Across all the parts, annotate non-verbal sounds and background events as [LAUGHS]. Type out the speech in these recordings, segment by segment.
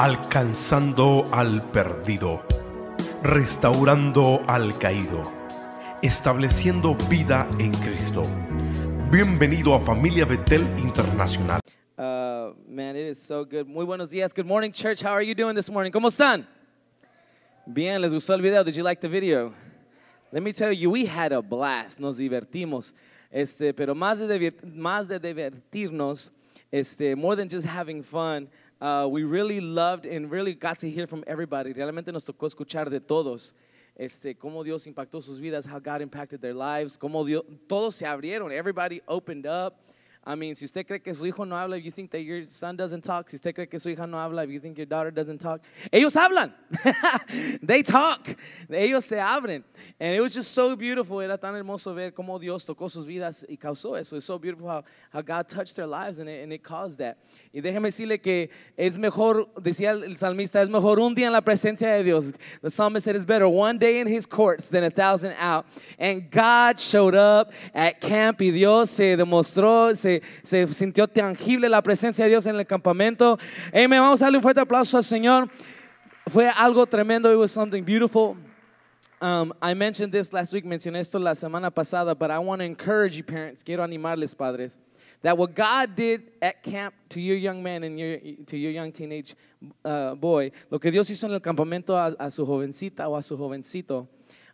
alcanzando al perdido, restaurando al caído, estableciendo vida en Cristo. Bienvenido a Familia Betel Internacional. Uh, man, it is so good. Muy buenos días. Good morning, church. How are you doing this morning? ¿Cómo están? Bien, ¿les gustó el video? Did you like the video? Let me tell you, we had a blast. Nos divertimos. Este, pero más de, más de divertirnos, este, more than just having fun, uh, we really loved and really got to hear from everybody. Realmente nos tocó escuchar de todos. Este, cómo Dios impactó sus vidas, how God impacted their lives, cómo Dios, todos se abrieron, everybody opened up. I mean, si usted cree que su hijo no habla, if you think that your son doesn't talk, si usted cree que su hija no habla, if you think your daughter doesn't talk, ellos hablan. [LAUGHS] they talk. Ellos se abren. And it was just so beautiful. Era tan hermoso ver cómo Dios tocó sus vidas y causó eso. It's so beautiful how, how God touched their lives and it, and it caused that. Y déjeme decirle que es mejor, decía el salmista, es mejor un día en la presencia de Dios. The psalmist said it's better one day in his courts than a thousand out. And God showed up at camp y Dios se demostró, se, se sintió tangible la presencia de Dios en el campamento. Amen. Vamos a darle un fuerte aplauso al Señor. Fue algo tremendo. It was something beautiful. Um, I mentioned this last week, mencioné esto la semana pasada, but I want to encourage you, parents, quiero animarles, padres, that what God did at camp to your young man and your, to your young teenage uh, boy, lo que Dios hizo en el campamento a su jovencita o a su jovencito,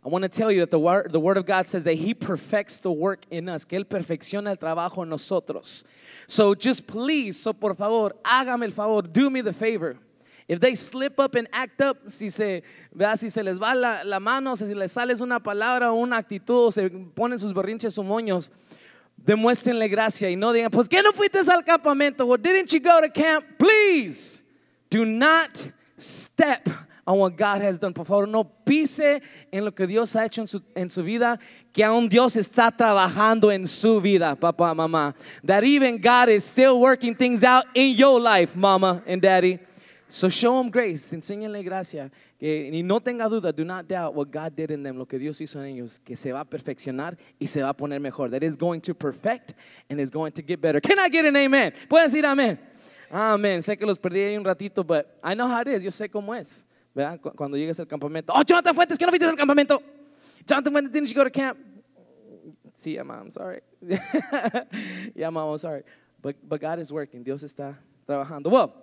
I want to tell you that the word, the word of God says that He perfects the work in us, que Él perfecciona el trabajo en nosotros. So just please, so por favor, hágame el favor, do me the favor. If they slip up and act up, si se, si se les va la, la mano, si les sales una palabra o una actitud, o se ponen sus berrinches o moños, demuéstrenle gracia y no digan, pues ¿qué no fuiste al campamento? Well, didn't you go to camp? Please, do not step on what God has done. Por favor, no pise en lo que Dios ha hecho en su, en su vida, que aún Dios está trabajando en su vida, papá, mamá. That even God is still working things out in your life, mama and daddy. So show them grace, enséñenle gracia. Que, y no tenga duda, do not doubt what God did in them, lo que Dios hizo en ellos, que se va a perfeccionar y se va a poner mejor. That is going to perfect and is going to get better. Can I get an amen? Pueden decir amén. Amén. Sé que los perdí ahí un ratito, but I know how it is. Yo sé cómo es. ¿Verdad? Cu- Cuando llegues al campamento. Oh, Jonathan Fuentes, que no fuiste al campamento. Jonathan Fuentes, didn't you go to camp? Sí, yeah, mom, sorry. [LAUGHS] yeah, mom, I'm sorry. But, but God is working. Dios está trabajando. Well,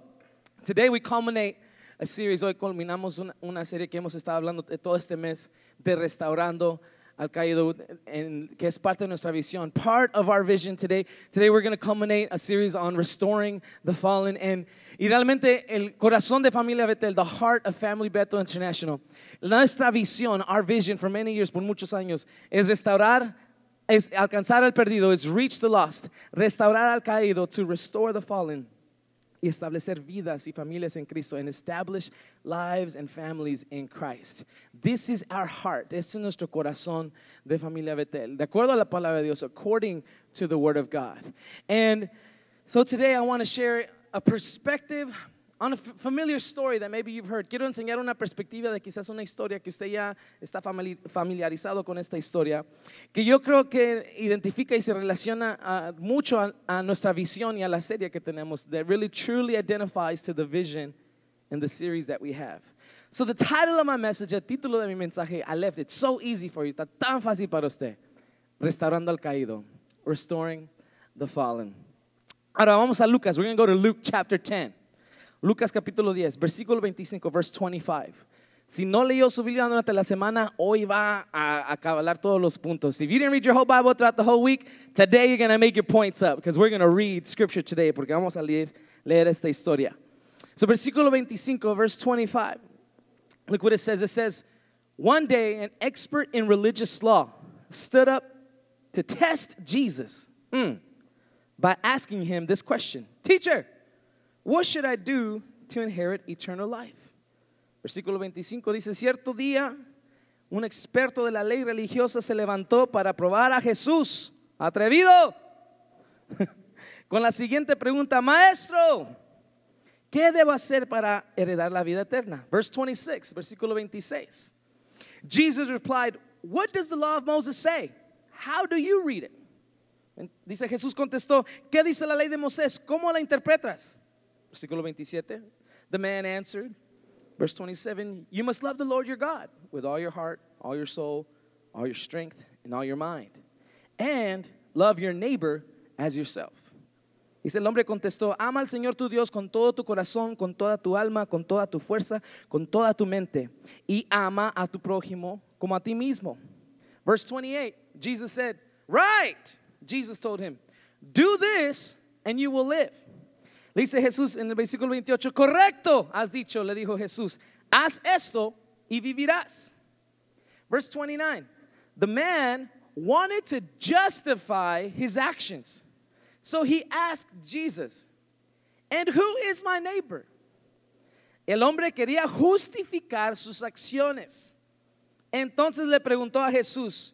Today we culminate a series. Hoy culminamos una, una serie que hemos estado hablando todo este mes de restaurando al caído, and que es parte de nuestra visión. Part of our vision today. Today we're going to culminate a series on restoring the fallen. And, y realmente el corazón de Familia Betel, the heart of Family Betel International. Nuestra visión, our vision for many years, por muchos años, es restaurar es alcanzar al perdido, es reach the lost, restaurar al caído, to restore the fallen y establecer vidas y familias en Cristo and establish lives and families in Christ. This is our heart. Este es nuestro corazón de familia Betel. De acuerdo a la palabra de Dios, according to the word of God. And so today I want to share a perspective on a familiar story that maybe you've heard. Quiero enseñar una perspectiva de quizás una historia que usted ya está famili- familiarizado con esta historia, que yo creo que identifica y se relaciona ah, mucho a, a nuestra visión y a la serie que tenemos, that really truly identifies to the vision and the series that we have. So the title of my message, el título de mi mensaje, I left it so easy for you, está tan fácil para usted. Restaurando al caído, restoring the fallen. Ahora vamos a Lucas. We're going to go to Luke chapter 10. Lucas capítulo 10, versículo 25, verse 25. Si no leyó su Biblia durante la semana, hoy va a acabar todos los puntos. If you didn't read your whole Bible throughout the whole week, today you're going to make your points up because we're going to read scripture today porque vamos a leer, leer esta historia. So versículo 25, verse 25. Look what it says. It says, One day, an expert in religious law stood up to test Jesus mm, by asking him this question Teacher, what should I do to inherit eternal life? Versículo 25 dice, cierto día, un experto de la ley religiosa se levantó para probar a Jesús, atrevido, [LAUGHS] con la siguiente pregunta, maestro, ¿qué debo hacer para heredar la vida eterna? Verse 26, versículo 26. Jesus replied, What does the law of Moses say? How do you read it? Dice Jesús contestó, ¿qué dice la ley de Moisés? ¿Cómo la interpretas? Versículo 27. The man answered, verse 27, You must love the Lord your God with all your heart, all your soul, all your strength, and all your mind. And love your neighbor as yourself. Dice el hombre contestó, ama al Señor tu Dios con todo tu corazón, con toda tu alma, con toda tu fuerza, con toda tu mente, y ama a tu prójimo como a ti mismo. Verse 28, Jesus said, Right, Jesus told him, Do this and you will live. Le dice Jesús en el versículo 28, correcto, has dicho, le dijo Jesús, haz esto y vivirás. Verse 29, the man wanted to justify his actions. So he asked Jesus, And who is my neighbor? El hombre quería justificar sus acciones. Entonces le preguntó a Jesús,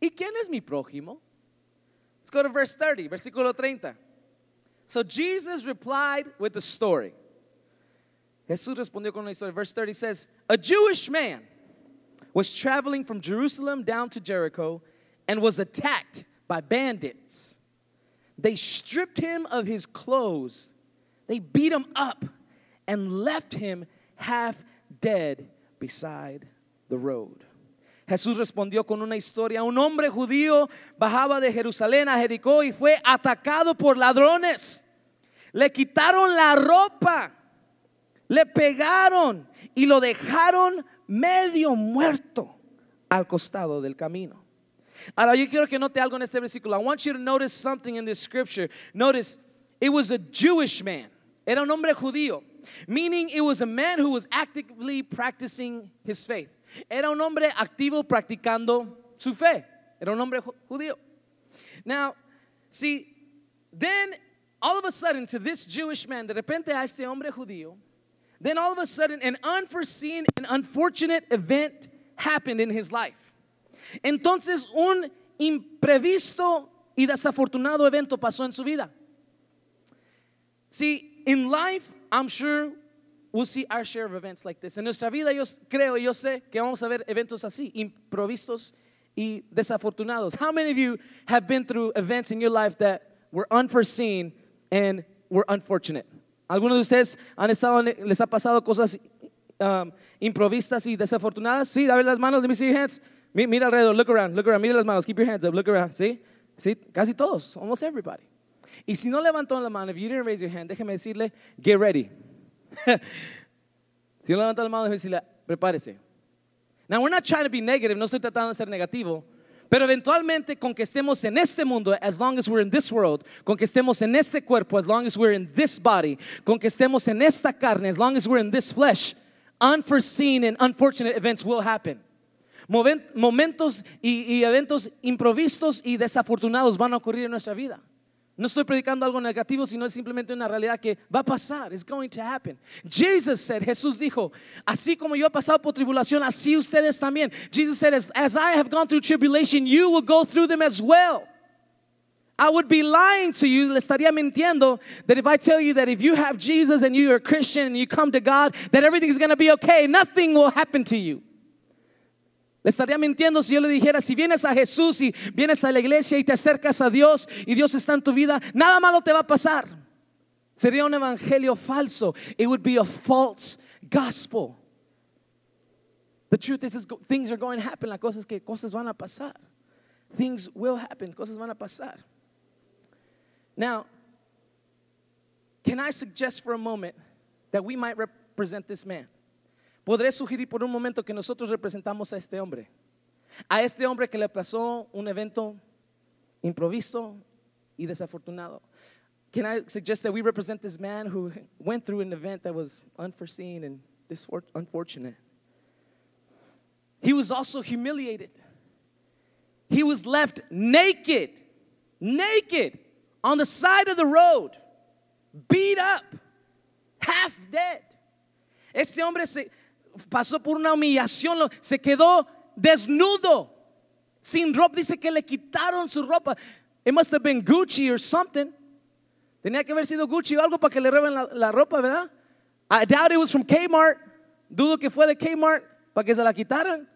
¿y quién es mi prójimo? Let's go to verse 30, versículo 30. So Jesus replied with the story. Jesús respondió con una historia. Verse 30 says, A Jewish man was traveling from Jerusalem down to Jericho and was attacked by bandits. They stripped him of his clothes, they beat him up, and left him half dead beside the road. Jesús respondió con una historia. Un hombre judío bajaba de Jerusalén a Jericó y fue atacado por ladrones. Le quitaron la ropa, le pegaron y lo dejaron medio muerto al costado del camino. Ahora yo quiero que note algo en este versículo. I want you to notice something in this scripture. Notice, it was a Jewish man. Era un hombre judío. Meaning it was a man who was actively practicing his faith. Era un hombre activo practicando su fe. Era un hombre judío. Now, see, then all of a sudden to this Jewish man, de repente a este hombre judío, then all of a sudden an unforeseen and unfortunate event happened in his life. Entonces un imprevisto y desafortunado evento pasó en su vida. See, in life, I'm sure we'll see our share of events like this. En nuestra vida yo creo, yo sé que vamos a ver eventos así, improvistos y desafortunados. How many of you have been through events in your life that were unforeseen and were unfortunate? ¿Algunos de ustedes han estado, les ha pasado cosas um, improvistas y desafortunadas? Sí, dame las manos, let me see your hands. Mira alrededor, look around, look around, mira las manos, keep your hands up, look around, ¿sí? Sí, casi todos, almost everybody. Y si no levantó la mano, if you didn't raise your hand, déjeme decirle, get ready. [LAUGHS] si no levantó la mano, decirle, prepárese. Now, we're not trying to be negative, no estoy tratando de ser negativo, pero eventualmente con que estemos en este mundo, as long as we're in this world, con que estemos en este cuerpo, as long as we're in this body, con que estemos en esta carne, as long as we're in this flesh, unforeseen and unfortunate events will happen. Momentos y, y eventos improvistos y desafortunados van a ocurrir en nuestra vida. No estoy predicando algo negativo, sino es simplemente una realidad que va a pasar. It's going to happen. Jesus said, Jesús dijo, así como yo he pasado por tribulación, así ustedes también. Jesus said, as, as I have gone through tribulation, you will go through them as well. I would be lying to you, le estaría mintiendo, that if I tell you that if you have Jesus and you're a Christian and you come to God, that everything is going to be okay. Nothing will happen to you. Le estaría mintiendo si yo le dijera, si vienes a Jesús y vienes a la iglesia y te acercas a Dios y Dios está en tu vida, nada malo te va a pasar. Sería un evangelio falso. It would be a false gospel. The truth is, things are going to happen. La cosa es que cosas van a pasar. Things will happen. Cosas van a pasar. Now, can I suggest for a moment that we might represent this man? Podré sugerir por un momento que nosotros representamos a este hombre. A este hombre que le pasó un evento improvisto y desafortunado. Can I suggest that we represent this man who went through an event that was unforeseen and unfortunate? He was also humiliated. He was left naked, naked on the side of the road, beat up, half dead. Este hombre se, pasó por una humillación, se quedó desnudo, sin ropa. Dice que le quitaron su ropa. It must have been Gucci or something. Tenía que haber sido Gucci o algo para que le roben la, ropa, ¿verdad? I doubt it was from Kmart. Dudo que fue de Kmart para que se la quitaran.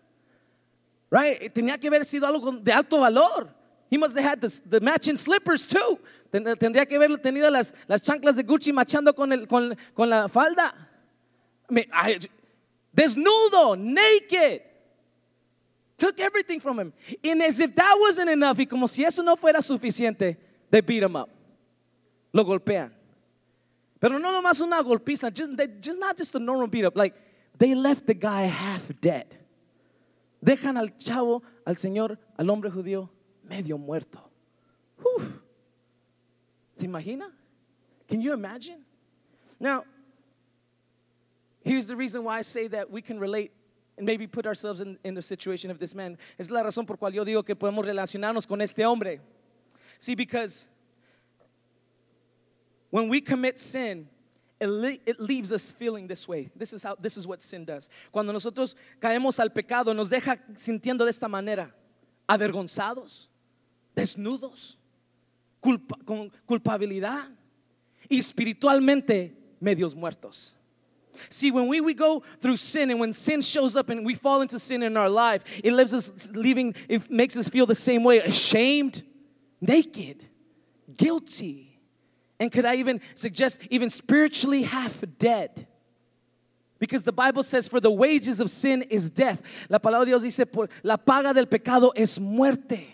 Right? Tenía que haber sido algo de alto valor. He must have had the, matching slippers too. Ten- Tendría que haber tenido las, las chanclas de Gucci machando con, el, con, con la falda. I- desnudo, naked. Took everything from him. And as if that wasn't enough, y como si eso no fuera suficiente, they beat him up. Lo golpean. Pero no nomás una golpiza, just, they, just not just a normal beat up. Like, they left the guy half dead. Dejan al chavo, al señor, al hombre judío, medio muerto. ¿Se? Can you imagine? Now, here's the reason why I say that we can relate and maybe put ourselves in, in the situation of this man. Es la razón por cual yo digo que podemos relacionarnos con este hombre. See, because when we commit sin, it, le- it leaves us feeling this way. This is how this is what sin does. Cuando nosotros caemos al pecado, nos deja sintiendo de esta manera, avergonzados, desnudos, culpa- con culpabilidad y espiritualmente medios muertos. See, when we, we go through sin and when sin shows up and we fall into sin in our life, it leaves us leaving, it makes us feel the same way ashamed, naked, guilty, and could I even suggest even spiritually half dead? Because the Bible says, for the wages of sin is death. La palabra de Dios dice, por la paga del pecado es muerte.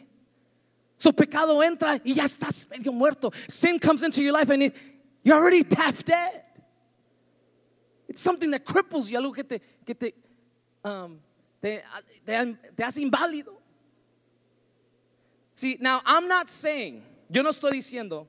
So pecado entra y ya estás medio muerto. Sin comes into your life and it, you're already half dead. Something that cripples you, algo que te, que te, um, te, te, te hace inválido. See, now I'm not saying, yo no estoy diciendo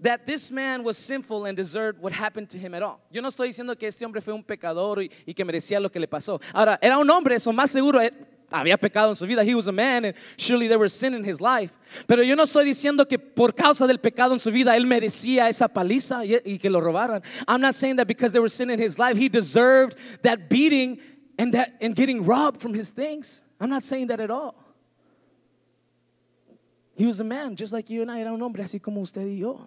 that this man was sinful and deserved what happened to him at all. Yo no estoy diciendo que este hombre fue un pecador y, y que merecía lo que le pasó. Ahora, era un hombre, eso más seguro, eh, había pecado en su vida. He was a man and surely there was sin in his life. Pero yo no estoy diciendo que por causa del pecado en su vida él merecía esa paliza y, y que lo robaran. I'm not saying that because there was sin in his life he deserved that beating and that and getting robbed from his things. I'm not saying that at all. He was a man just like you and I, era un hombre así como usted y yo.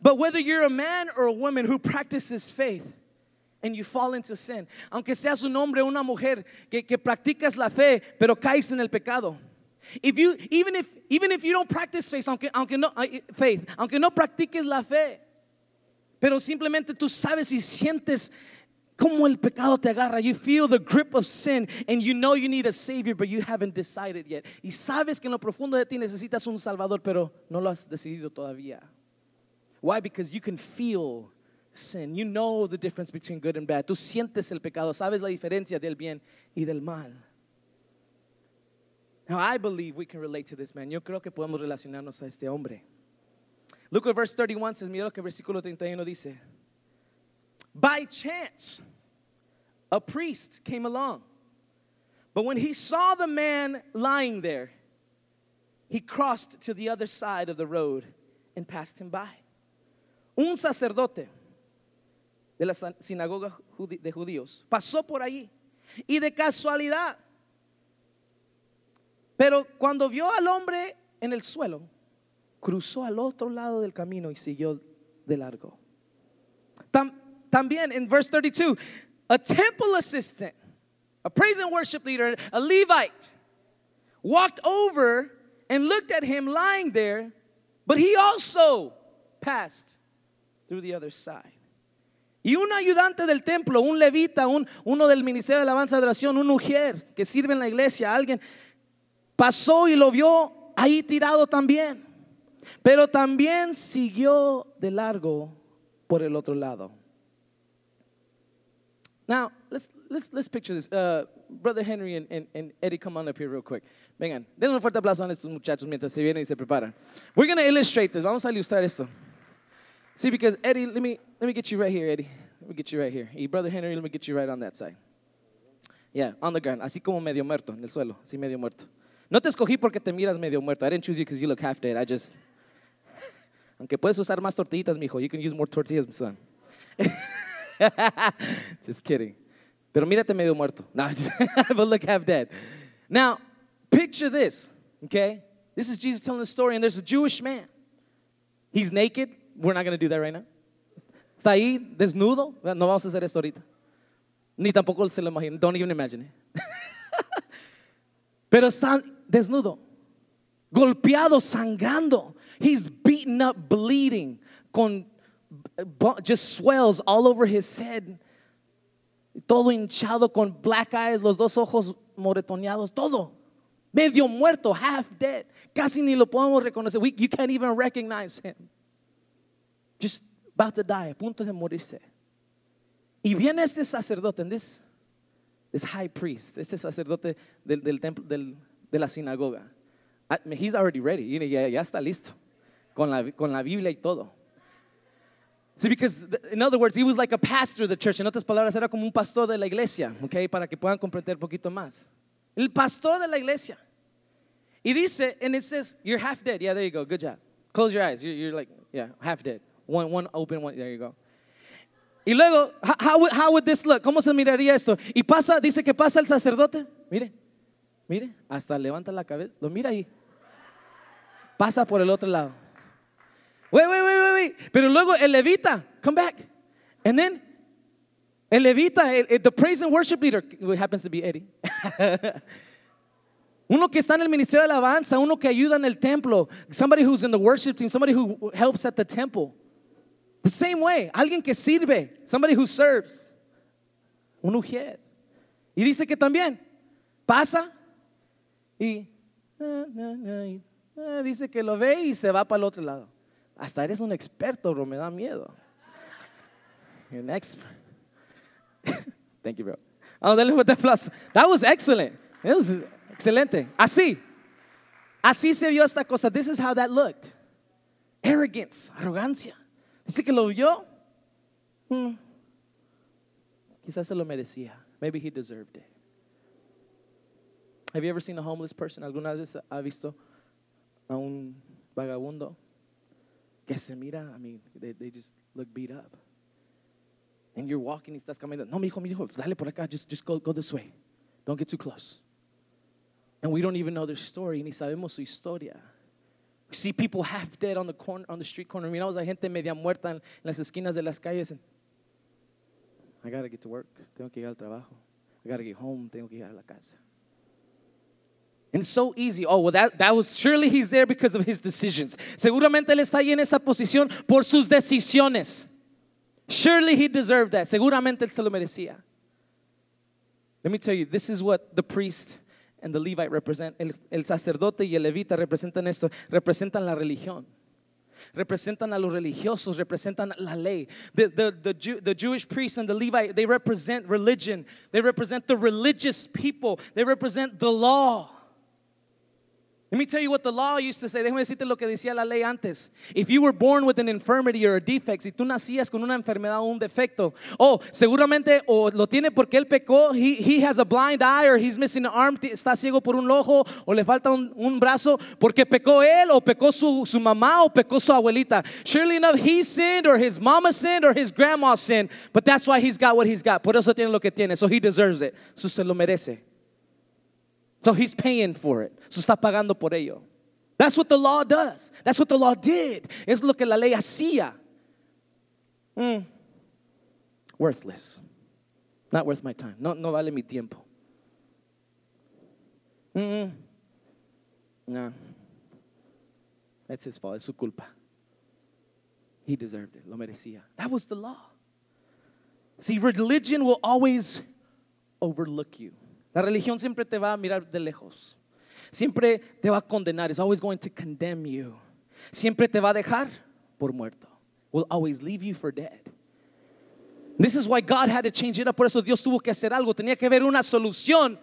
But whether you're a man or a woman who practices faith and you fall into sin, aunque seas un hombre o una mujer que, que practicas la fe, pero caes en el pecado. If you, even, if, even if you don't practice faith, aunque, aunque, no, faith, aunque no practiques la fe, pero simplemente tú sabes y sientes como el pecado te agarra. You feel the grip of sin and you know you need a savior, but you haven't decided yet. Y sabes que en lo profundo de ti necesitas un salvador, pero no lo has decidido todavía. Why? Because you can feel sin. You know the difference between good and bad. Tú sientes el pecado, sabes la diferencia del bien y del mal. Now, I believe we can relate to this man. Yo creo que podemos relacionarnos a este hombre. Look at verse 31 says. Mira lo que versículo 31 dice. By chance, a priest came along. But when he saw the man lying there, he crossed to the other side of the road and passed him by. Un sacerdote de la sinagoga de judíos pasó por allí y de casualidad, pero cuando vio al hombre en el suelo, cruzó al otro lado del camino y siguió de largo. Tam- también en verse 32, a temple assistant, a praise and worship leader, a Levite, walked over and looked at him lying there, but he also passed through the other side. Y un ayudante del templo, un levita, un, uno del ministerio de alabanza de oración, un mujer que sirve en la iglesia, alguien pasó y lo vio ahí tirado también. Pero también siguió de largo por el otro lado. Now, let's, let's, let's picture this. Uh, Brother Henry and, and, and Eddie, come on up here real quick. Vengan, denle un fuerte aplauso a estos muchachos mientras se vienen y se preparan. We're going to illustrate this. Vamos a ilustrar esto. See, because Eddie, let me, let me get you right here, Eddie. Let me get you right here. Y Brother Henry, let me get you right on that side. Yeah, on the ground. Así como medio muerto, en el suelo. Así medio muerto. No te escogí porque te miras medio muerto. I didn't choose you because you look half dead. I just... [LAUGHS] Aunque puedes usar más tortillitas, mijo. You can use more tortillas, my son. [LAUGHS] just kidding. Pero mírate medio muerto. No, [LAUGHS] just, but look half dead. Now, picture this, okay? This is Jesus telling the story, and there's a Jewish man. He's naked. We're not going to do that right now. Está ahí, desnudo. No vamos a hacer esto ahorita. Ni tampoco se lo imagino. Don't even imagine. [LAUGHS] Pero está desnudo. golpeado, sangrando. He's beaten up, bleeding, con just swells all over his head. Todo hinchado con black eyes, los dos ojos moretoneados, todo. Medio muerto, half dead. Casi ni lo podemos reconocer. We- you can't even recognize him. Just about to die, a punto de morirse. Y viene este sacerdote, this, this high priest, este sacerdote del, del templo, del- de la sinagoga. Mean, he's already ready, ya, ya está listo, con la, con la Biblia y todo. See, because in other words, he was like a pastor of the church. En otras palabras, era como un pastor de la iglesia, okay, para que puedan comprender un poquito más. El pastor de la iglesia. Y dice, and it says, you're half dead. Yeah, there you go. Good job. Close your eyes. You're like, yeah, half dead. One, one open, one. There you go. Y luego, how, would, how would this look? ¿Cómo se miraría esto? Y pasa, dice que pasa el sacerdote. Mire, mire, hasta levanta la cabeza. Lo mira ahí. Pasa por el otro lado. Wait, wait, wait, wait, wait. Pero luego el levita, come back. And then, el levita, el- el- the praise and worship leader, who happens to be Eddie. [LAUGHS] Uno que está en el ministerio de alabanza, uno que ayuda en el templo, somebody who's in the worship team, somebody who helps at the temple. The same way, alguien que sirve, somebody who serves. Un ujier. Y dice que también pasa y dice que lo ve y se va para el otro lado. Hasta eres un experto, bro, me da miedo. You're an expert. [LAUGHS] Thank you, bro. Oh, dale un fuerte aplauso. That was excellent. It was excelente. Así. Así se vio esta cosa. This is how that looked. Arrogance, arrogancia. Dice que lo vio. Hmm. Quizás se lo merecía. Maybe he deserved it. Have you ever seen a homeless person? ¿Alguna vez ha visto a un vagabundo que se mira? I mean, they, they just look beat up. And you're walking y estás caminando. No, mi hijo, mi hijo, dale por acá. Just, just go, go this way. Don't get too close. And we don't even know their story, ni sabemos su historia. See people half dead on the corner, on the street corner. Miramos a gente media muerta en las esquinas de las calles. I gotta get to work. Tengo que ir al trabajo. I gotta get home. Tengo que ir a la casa. And it's so easy. Oh, well, that, that was surely he's there because of his decisions. Seguramente él está ahí en esa posición por sus decisiones. Surely he deserved that. Seguramente él se lo merecía. Let me tell you, this is what the priest and the Levite represent. El, el sacerdote y el levita representan esto. Representan la religión. Representan a los religiosos, representan la ley. The, the, the, Jew, the Jewish priest and the Levite, they represent religion. They represent the religious people. They represent the law. Let me tell you what the law used to say. Déjame decirte lo que decía la ley antes. If you were born with an infirmity or a defect, si tú nacías con una enfermedad o un defecto, oh, seguramente o lo tiene porque él pecó, he, he has a blind eye or he's missing an arm, está ciego por un ojo o le falta un, un brazo porque pecó él o pecó su, su mamá o pecó su abuelita. Surely enough, he sinned or his mama sinned or his grandma sinned, but that's why he's got what he's got. Por eso tiene lo que tiene. So he deserves it. So se lo merece. So he's paying for it. So está pagando por ello. That's what the law does. That's what the law did. Es lo que la ley hacía. Mm. Worthless. Not worth my time. No, no vale mi tiempo. Mm-mm. No. That's his fault. Es su culpa. He deserved it. Lo merecía. That was the law. See, religion will always overlook you. La religión siempre te va a mirar de lejos. Siempre te va a condenar. It's always going to condemn you. Siempre te va a dejar por muerto. Will always leave you for dead. This is why God had to change it up. Por eso Dios tuvo que hacer algo. Tenía que haber una solución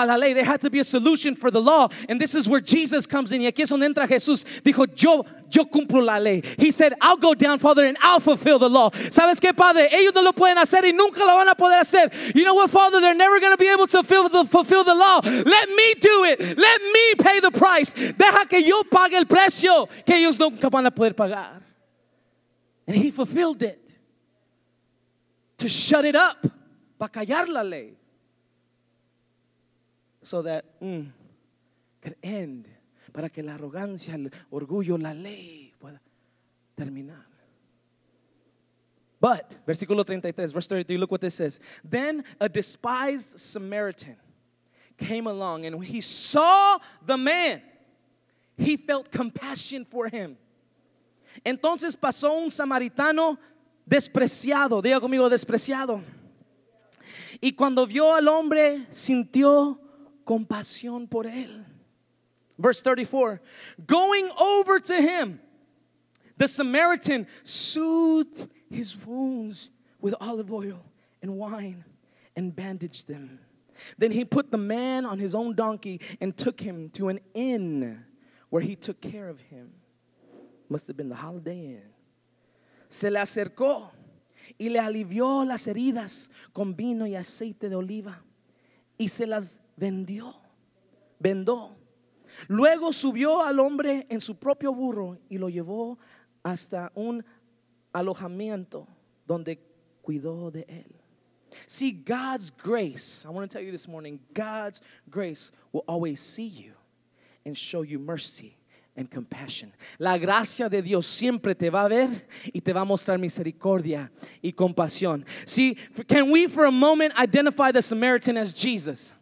para la ley. There had to be a solution for the law. And this is where Jesus comes in. Y aquí es donde entra Jesús. Dijo, yo, yo cumplo la ley. He said, I'll go down, Father, and I'll fulfill the law. ¿Sabes qué, Padre? Ellos no lo pueden hacer y nunca lo van a poder hacer. You know what, Father? They're never going to be able to fulfill the, fulfill the law. Let me do it. Let me pay the price. Deja que yo pague el precio que ellos nunca van a poder pagar. And he fulfilled it. To shut it up. Para callar la ley. So that mm, could end, para que la arrogancia, el orgullo, la ley pueda terminar. But, versículo 33, verse 33, look what this says. Then a despised Samaritan came along and when he saw the man, he felt compassion for him. Entonces pasó un samaritano despreciado, diga conmigo despreciado. Y cuando vio al hombre, sintió compasión por él. Verse 34 Going over to him, the Samaritan soothed his wounds with olive oil and wine and bandaged them. Then he put the man on his own donkey and took him to an inn where he took care of him. Must have been the Holiday Inn. Se le acercó y le alivió las heridas con vino y aceite de oliva y se las vendió, vendó. Luego subió al hombre en su propio burro y lo llevó hasta un alojamiento donde cuidó de él. See, God's grace, I want to tell you this morning, God's grace will always see you and show you mercy and compassion. La gracia de Dios siempre te va a ver y te va a mostrar misericordia y compasión. See, can we for a moment identify the Samaritan as Jesus?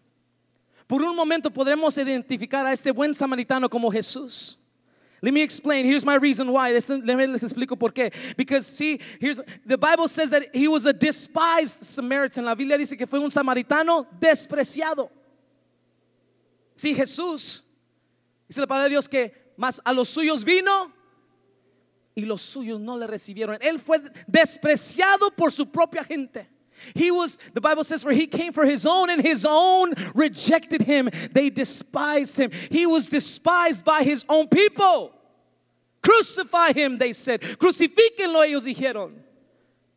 Por un momento podremos identificar a este buen samaritano como Jesús. Let me explain. Here's my reason why. Les, les explico por qué. Because see, here's the Bible says that he was a despised Samaritan. La Biblia dice que fue un samaritano despreciado. Sí, Jesús dice la palabra de Dios que más a los suyos vino y los suyos no le recibieron. Él fue despreciado por su propia gente. He was, the Bible says, where he came for his own, and his own rejected him. They despised him. He was despised by his own people. Crucify him, they said. Crucifíquenlo, ellos dijeron.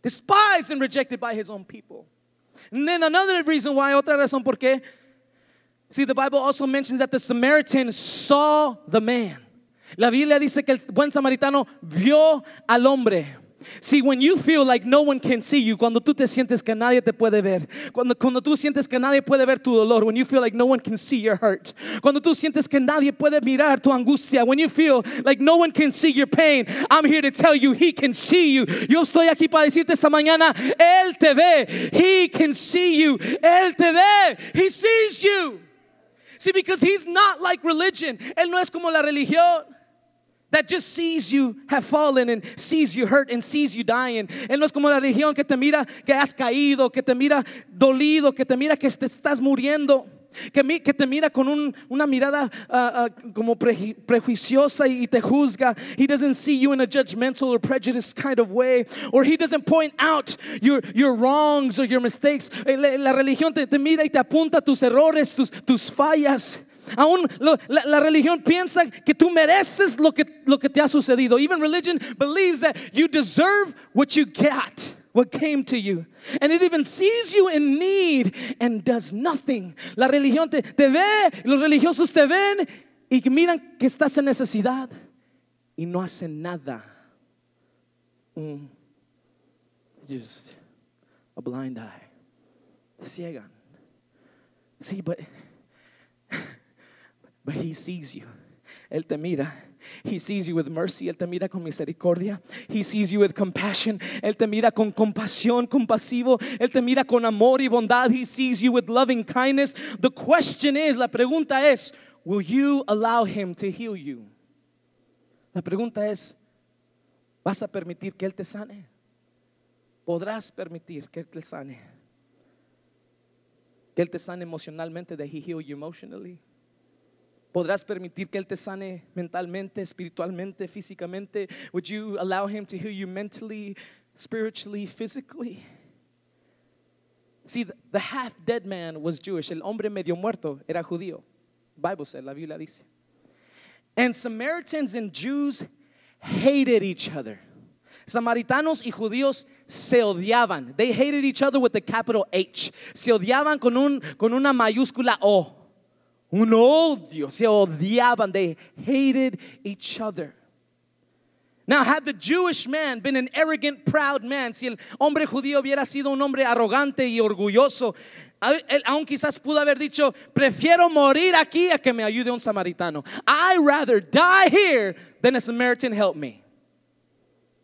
Despised and rejected by his own people. And then another reason why, otra razón por qué. See, the Bible also mentions that the Samaritan saw the man. La Biblia dice que el buen samaritano vio al hombre. See, when you feel like no one can see you, cuando tú te sientes que nadie te puede ver, cuando, cuando tú sientes que nadie puede ver tu dolor, when you feel like no one can see your hurt, cuando tú sientes que nadie puede mirar tu angustia, when you feel like no one can see your pain, I'm here to tell you, He can see you. Yo estoy aquí para decirte esta mañana, Él te ve. He can see you. Él te ve. He sees you. See, because He's not like religion. Él no es como la religión that just sees you have fallen and sees you hurt and sees you dying. Él no es como la religión que te mira que has caído, que te mira dolido, que te mira que te estás muriendo. Que, mi, que te mira con un, una mirada uh, uh, como pre, prejuiciosa y te juzga. He doesn't see you in a judgmental or prejudiced kind of way. Or he doesn't point out your, your wrongs or your mistakes. La, la religión te, te mira y te apunta tus errores, tus, tus fallas. Aún lo, la, la, religión piensa que tú mereces lo que, lo que te ha sucedido. Even religion believes that you deserve what you got, what came to you. And it even sees you in need and does nothing. La religión te, te ve, los religiosos te ven y miran que estás en necesidad y no hacen nada. Mm. Just a blind eye. Te ciegan. Sí, but But he sees you. Él te mira. He sees you with mercy. Él te mira con misericordia. He sees you with compassion. Él te mira con compasión, compasivo. Él te mira con amor y bondad. He sees you with loving kindness. The question is, la pregunta es, will you allow him to heal you? La pregunta es, ¿vas a permitir que él te sane? ¿Podrás permitir que él te sane? Que él te sane emocionalmente, that he heal you emotionally? ¿Podrás permitir que Él te sane mentalmente, espiritualmente, físicamente? Would you allow Him to heal you mentally, spiritually, physically? See, the half dead man was Jewish. El hombre medio muerto era judío. Bible said, la Biblia dice. And Samaritans and Jews hated each other. Samaritanos y judíos se odiaban. They hated each other with the capital H. Se odiaban con, un, con una mayúscula O. un odio, se odiaban, they hated each other. Now, had the Jewish man been an arrogant, proud man, si el hombre judío hubiera sido un hombre arrogante y orgulloso, él aún quizás pudo haber dicho, prefiero morir aquí a que me ayude un samaritano. I rather die here than a Samaritan help me.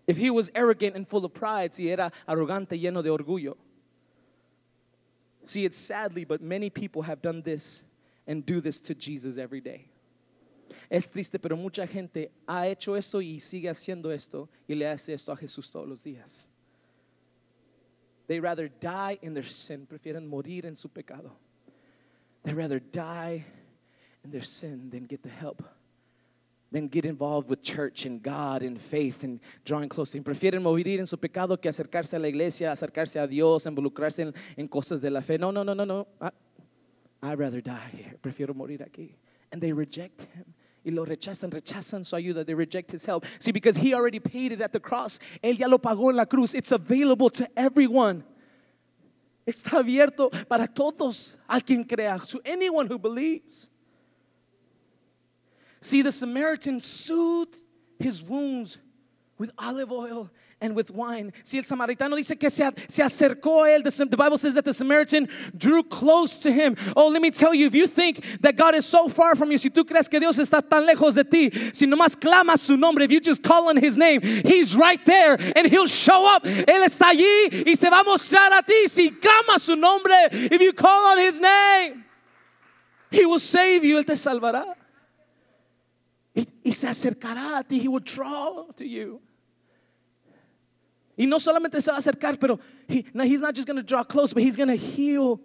If he was arrogant and full of pride, si era arrogante, lleno de orgullo. See, it's sadly, but many people have done this and do this to Jesus every day. Es triste, pero mucha gente ha hecho esto y sigue haciendo esto y le hace esto a Jesús todos los días. They rather die in their sin, prefieren morir en su pecado. They rather die in their sin than get the help, than get involved with church and God and faith and drawing close to Him. Prefieren morir en su pecado que acercarse a la iglesia, acercarse a Dios, involucrarse en, en cosas de la fe. No, no, no, no, no. Ah, I'd rather die here. Prefiero morir aquí. And they reject Him. Y lo rechazan, rechazan su ayuda. They reject his help. See, because he already paid it at the cross. Él ya lo pagó en la cruz. It's available to everyone. Está abierto para todos, al quien crea, to anyone who believes. See, the Samaritan soothed his wounds with olive oil and with wine. Si el samaritano dice que se, se acercó a él, the, the Bible says that the Samaritan drew close to him. Oh, let me tell you, if you think that God is so far from you, si tú crees que Dios está tan lejos de ti, si nomás clamas su nombre, if you just call on his name, he's right there and he'll show up. Él está allí y se va a mostrar a ti si clamas su nombre. If you call on his name, he will save you, él te salvará. Y, y se acercará a ti, he will draw to you. Y no solamente se va a acercar, pero he, he's not just going to draw close, but he's going to heal.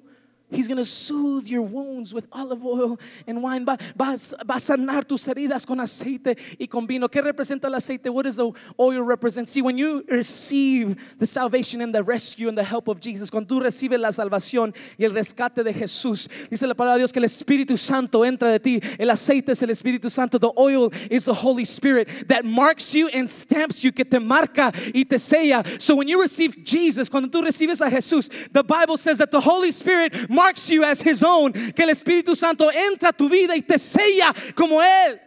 He's going to soothe your wounds with olive oil and wine. Va, va, va a sanar tus heridas con aceite y con vino. ¿Qué representa el aceite? What does the oil represent? See, when you receive the salvation and the rescue and the help of Jesus, cuando tú recibes la salvación y el rescate de Jesús, dice la palabra de Dios que el Espíritu Santo entra de ti. El aceite es el Espíritu Santo. The oil is the Holy Spirit that marks you and stamps you, que te marca y te sella. So when you receive Jesus, cuando tú recibes a Jesús, the Bible says that the Holy Spirit marks you as his own, que el Espíritu Santo entra a tu vida y te sella como él.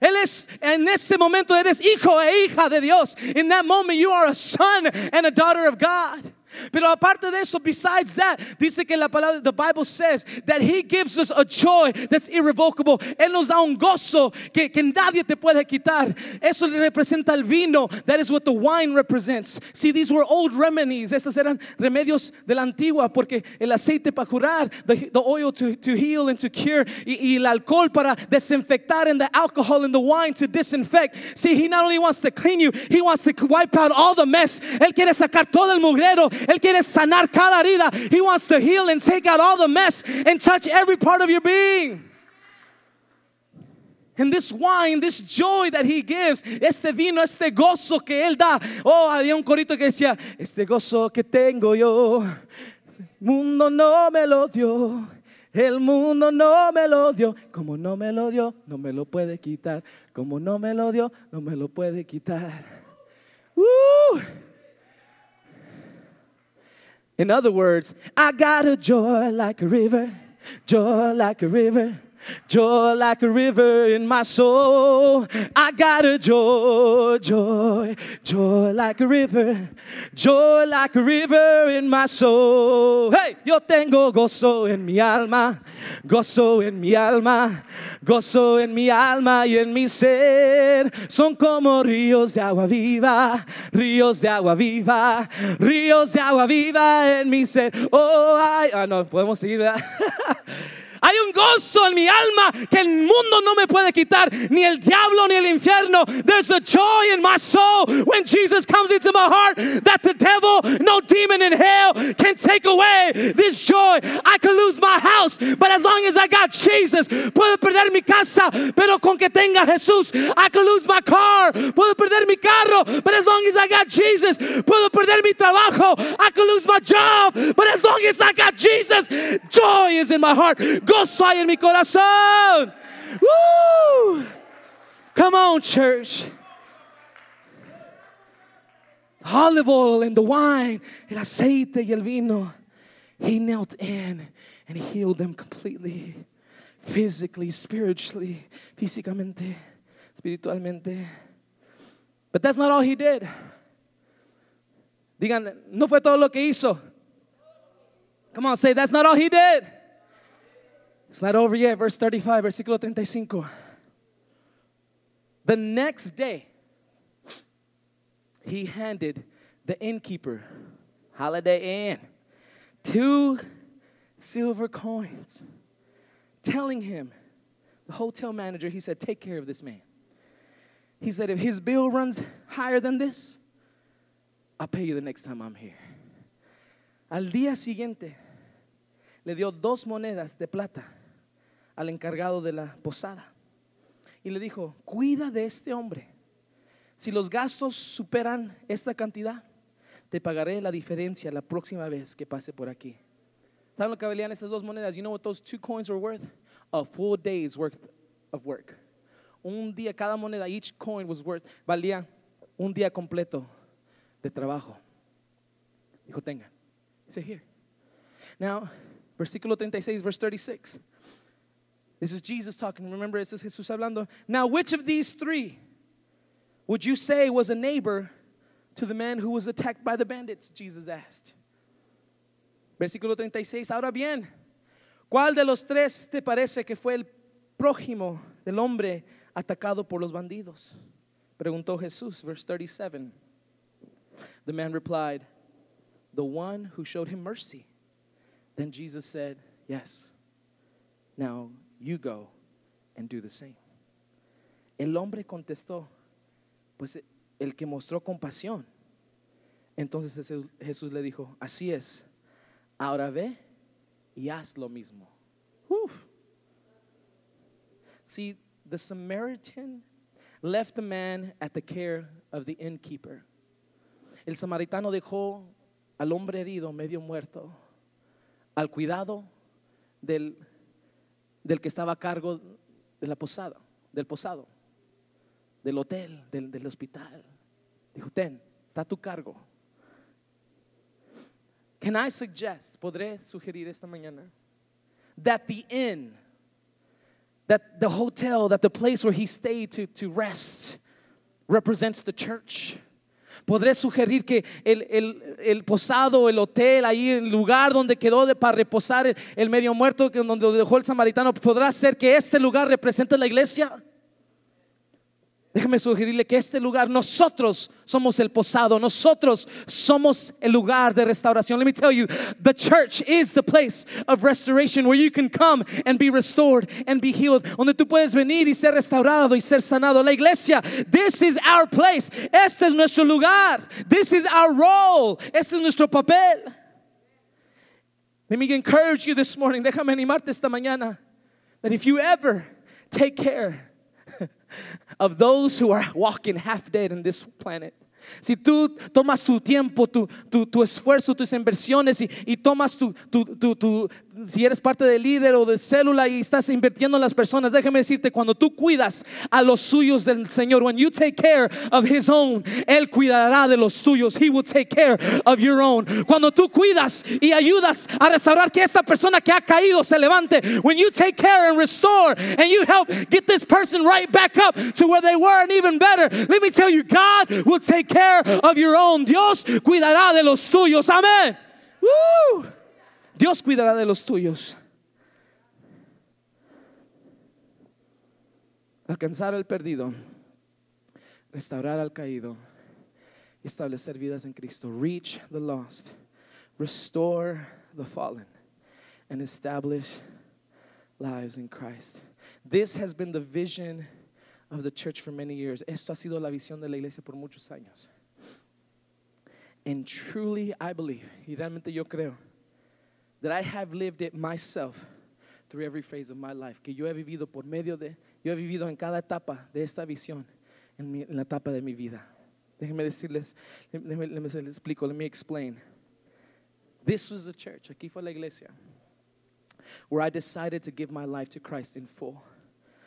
Él es, en ese momento eres hijo e hija de Dios. In that moment you are a son and a daughter of God. Pero aparte de eso, besides that, dice que la palabra, the Bible says that He gives us a joy that's irrevocable. Él nos da un gozo que, que nadie te puede quitar. Eso le representa el vino. That is what the wine represents. See, these were old remedies. Estos eran remedios de la antigua porque el aceite para curar, the, the oil to, to heal and to cure, y, y el alcohol para desinfectar, and the alcohol and the wine to disinfect. See, He not only wants to clean you, He wants to wipe out all the mess. Él quiere sacar todo el mugrero. Él quiere sanar cada herida. He wants to heal and take out all the mess and touch every part of your being. And this wine, this joy that he gives, este vino, este gozo que él da. Oh, había un corito que decía, este gozo que tengo yo, el mundo no me lo dio. El mundo no me lo dio, como no me lo dio, no me lo puede quitar. Como no me lo dio, no me lo puede quitar. Woo! In other words, I got a joy like a river, joy like a river, joy like a river in my soul. I got a joy, joy, joy like a river, joy like a river in my soul. Hey, yo tengo gozo en mi alma, gozo en mi alma, gozo en mi alma y en mi ser. Son como ríos de agua viva, ríos de agua viva, ríos de agua viva en mi ser. Oh, ay, ah, no, podemos seguir, ¿verdad? [LAUGHS] Hay un gozo en mi alma que el mundo no me puede quitar, ni el diablo ni el infierno. There's a joy in my soul when Jesus comes into my heart that the devil, no demon in hell can take away this joy. I could lose my house, but as long as I got Jesus, puedo perder mi casa, pero con que tenga Jesús, I could lose my car, puedo perder mi carro, but as long as I got Jesus, puedo perder mi trabajo, I could lose my job, but as long as I got Jesus, joy is in my heart. Gozo hay en mi corazón. Woo! Come on, church. Olive oil and the wine, el aceite y el vino. He knelt in and healed them completely, physically, spiritually, físicamente, espiritualmente. But that's not all he did. Digan, no fue todo lo que hizo. Come on, say, that's not all he did. It's not over yet. Verse 35, versículo 35. The next day, he handed the innkeeper, Holiday Inn, two silver coins, telling him, the hotel manager, he said, Take care of this man. He said, If his bill runs higher than this, I'll pay you the next time I'm here. Al día siguiente, le dio dos monedas de plata al encargado de la posada y le dijo, cuida de este hombre. Si los gastos superan esta cantidad, te pagaré la diferencia la próxima vez que pase por aquí. ¿Saben lo que valían esas dos monedas? You know what those two coins were worth? A full day's worth of work. Un día, cada moneda, each coin was worth, valía un día completo de trabajo. Dijo, tengan. He said, here. Now, versículo 36, verse 36. This is Jesus talking. Remember, this is Jesús hablando. Now, which of these three would you say was a neighbor to the man who was attacked by the bandits? Jesus asked. Versículo 36. Ahora bien, ¿cuál de los tres te parece que fue el prójimo del hombre atacado por los bandidos? Preguntó Jesús. Verse 37. The man replied, The one who showed him mercy. Then Jesus said, Yes. Now you go and do the same. El hombre contestó, pues el que mostró compasión. Entonces Jesús- Jesús le dijo, así es, ahora ve y haz lo mismo. Uf. See, the Samaritan left the man at the care of the innkeeper. El samaritano dejó al hombre herido, medio muerto, al cuidado del del que estaba a cargo de la posada, del posado, del hotel, del, del hospital. Dijo, ten, está a tu cargo. Can I suggest, podré sugerir esta mañana, that the inn, that the hotel, that the place where he stayed to, to rest represents the church. Podré sugerir que el, el- el posado, el hotel, ahí el lugar donde quedó de, para reposar el, el medio muerto, que donde lo dejó el samaritano, podrá ser que este lugar represente la iglesia. Déjame sugerirle que este lugar, nosotros somos el posado, nosotros somos el lugar de restauración. Let me tell you, the church is the place of restoration where you can come and be restored and be healed. Donde tú puedes venir y ser restaurado y ser sanado. La iglesia, this is our place. Este es nuestro lugar. This is our role. Este es nuestro papel. Let me encourage you this morning. Déjame animarte esta mañana. That if you ever take care of those who are walking half dead in this planet. Si tú tomas tu tiempo, tu, tu, tu esfuerzo, tus inversiones y, y tomas tu, tu, tu, tu- si eres parte de líder o de célula y estás invirtiendo en las personas, déjame decirte, cuando tú cuidas a los suyos del Señor, when you take care of His own, Él cuidará de los suyos. He will take care of your own. Cuando tú cuidas y ayudas a restaurar que esta persona que ha caído se levante, when you take care and restore and you help get this person right back up to where they were and even better, let me tell you, God will take care of your own. Dios cuidará de los tuyos. Amén. Woo! Dios cuidará de los tuyos. Alcanzar al perdido, restaurar al caído, y establecer vidas en Cristo. Reach the lost, restore the fallen, and establish lives in Christ. This has been the vision of the church for many years. Esto ha sido la visión de la iglesia por muchos años. And truly, I believe, y realmente yo creo, that I have lived it myself through every phase of my life. Que yo he vivido por medio de, yo he vivido en cada etapa de esta visión, en, mi- en la etapa de mi vida. Déjenme decirles, déjenme, les explico, let me explain. This was the church, aquí fue la iglesia, where I decided to give my life to Christ in full.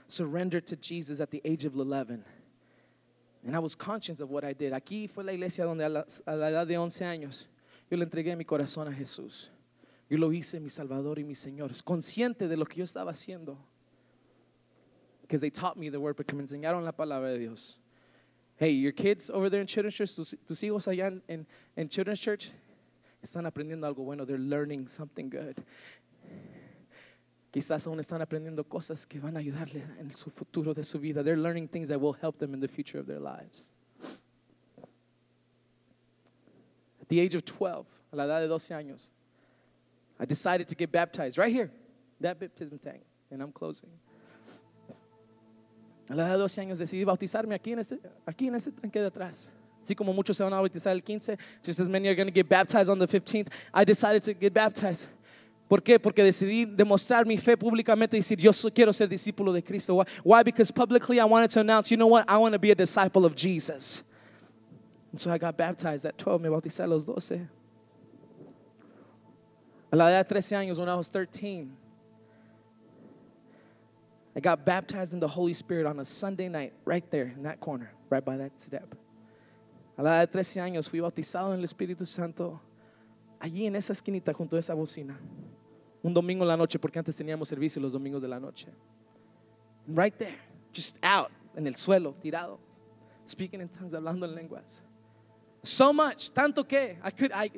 Surrendered to Jesus at the age of 11. And I was conscious of what I did. Aquí fue la iglesia donde a la, a la edad de 11 años yo le entregué mi corazón a Jesús. Yo lo hice mi Salvador y mi Señor, consciente de lo que yo estaba haciendo. Because they taught me the word, porque me enseñaron la palabra de Dios. Hey, your kids over there in children's church, tus, tus hijos allá en, en, en children's church, están aprendiendo algo bueno. They're learning something good. Quizás aún están aprendiendo cosas que van a ayudarle en su futuro de su vida. They're learning things that will help them in the future of their lives. At the age of 12, a la edad de 12 años, I decided to get baptized right here, that baptism tank. And I'm closing. A de 12 años decidí bautizarme aquí en este, aquí en este tanque de atrás. Así como muchos se van a bautizar el 15, just as many are going to get baptized on the 15th, I decided to get baptized. ¿Por qué? Porque decidí demostrar mi fe públicamente y decir, yo quiero ser discípulo de Cristo. Why? Why? Because publicly I wanted to announce, you know what? I want to be a disciple of Jesus. And so I got baptized at 12, me bauticé a los 12. A la edad de 13 años, when I was 13, I got baptized in the Holy Spirit on a Sunday night, right there in that corner, right by that step. A la edad de 13 años fui bautizado en el Espíritu Santo allí en esa esquinita junto a esa bocina. Un domingo en la noche, porque antes teníamos servicio los domingos de la noche. Right there, just out, en el suelo, tirado, speaking in tongues, hablando en lenguas. So much, tanto que I could, I,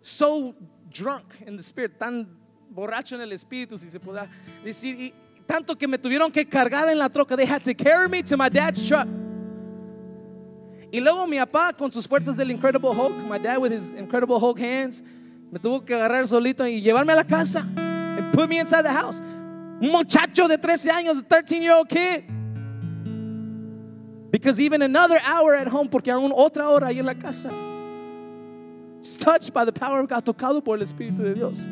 so drunk in the spirit, tan borracho en el espíritu, si se podrá decir, y tanto que me tuvieron que cargar en la troca. They had to carry me to my dad's truck. Y luego mi papá con sus fuerzas del Incredible Hulk, my dad with his Incredible Hulk hands, me tuvo que agarrar solito y llevarme a la casa. And put me inside the house. Un muchacho de 13 años, a 13 year old kid. Because even another hour at home, porque aún otra hora ahí en la casa. Just touched by the power of God, tocado por el Espíritu de Dios.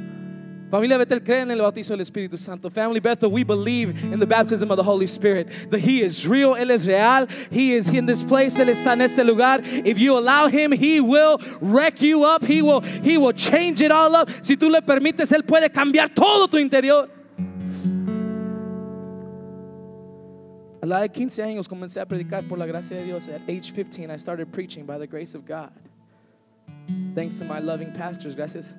Familia Betel cree en el bautizo del Espíritu Santo. Family Bethel, we believe in the baptism of the Holy Spirit. That He is real, Él es real. He is in this place, Él está en este lugar. If you allow Him, He will wreck you up. He will, he will change it all up. Si tú le permites, Él puede cambiar todo tu interior. A la de 15 años comencé a predicar por la gracia de Dios. At age 15, I started preaching by the grace of God. Thanks to my loving pastors, gracias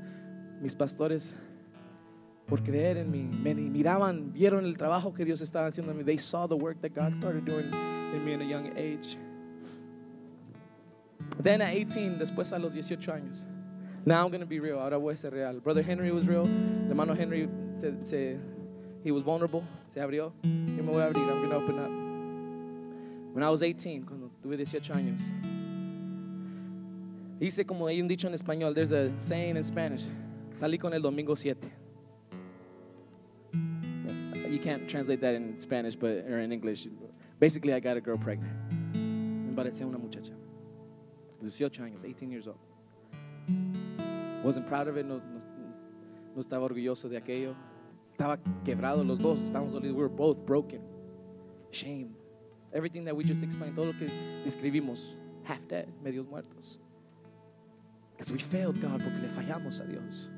mis pastores por creer en mí. Me miraban, vieron el trabajo que Dios estaba haciendo en mí. They saw the work that God started doing in me in a young age. Then at 18, después a los 18 años. Now I'm going to be real. Ahora voy a ser real. Brother Henry was real. Hermano Henry, se, se, he was vulnerable. Se abrió. Yo me voy a abrir. I'm going to open up. When I was 18, cuando tuve 18 años, hice como hay un dicho en español. There's a saying in Spanish. Salí con el domingo 7. You can't translate that in Spanish but or in English. Basically, I got a girl pregnant. Embaracé a una muchacha. 18 años, 18 years old. Wasn't proud of it, no, no, no estaba orgulloso de aquello. Estaba quebrado los dos, estábamos dolidos. We were both broken. Shame. Everything that we just explained, todo lo que describimos, half dead, medios muertos. Because we failed God porque le fallamos a Dios.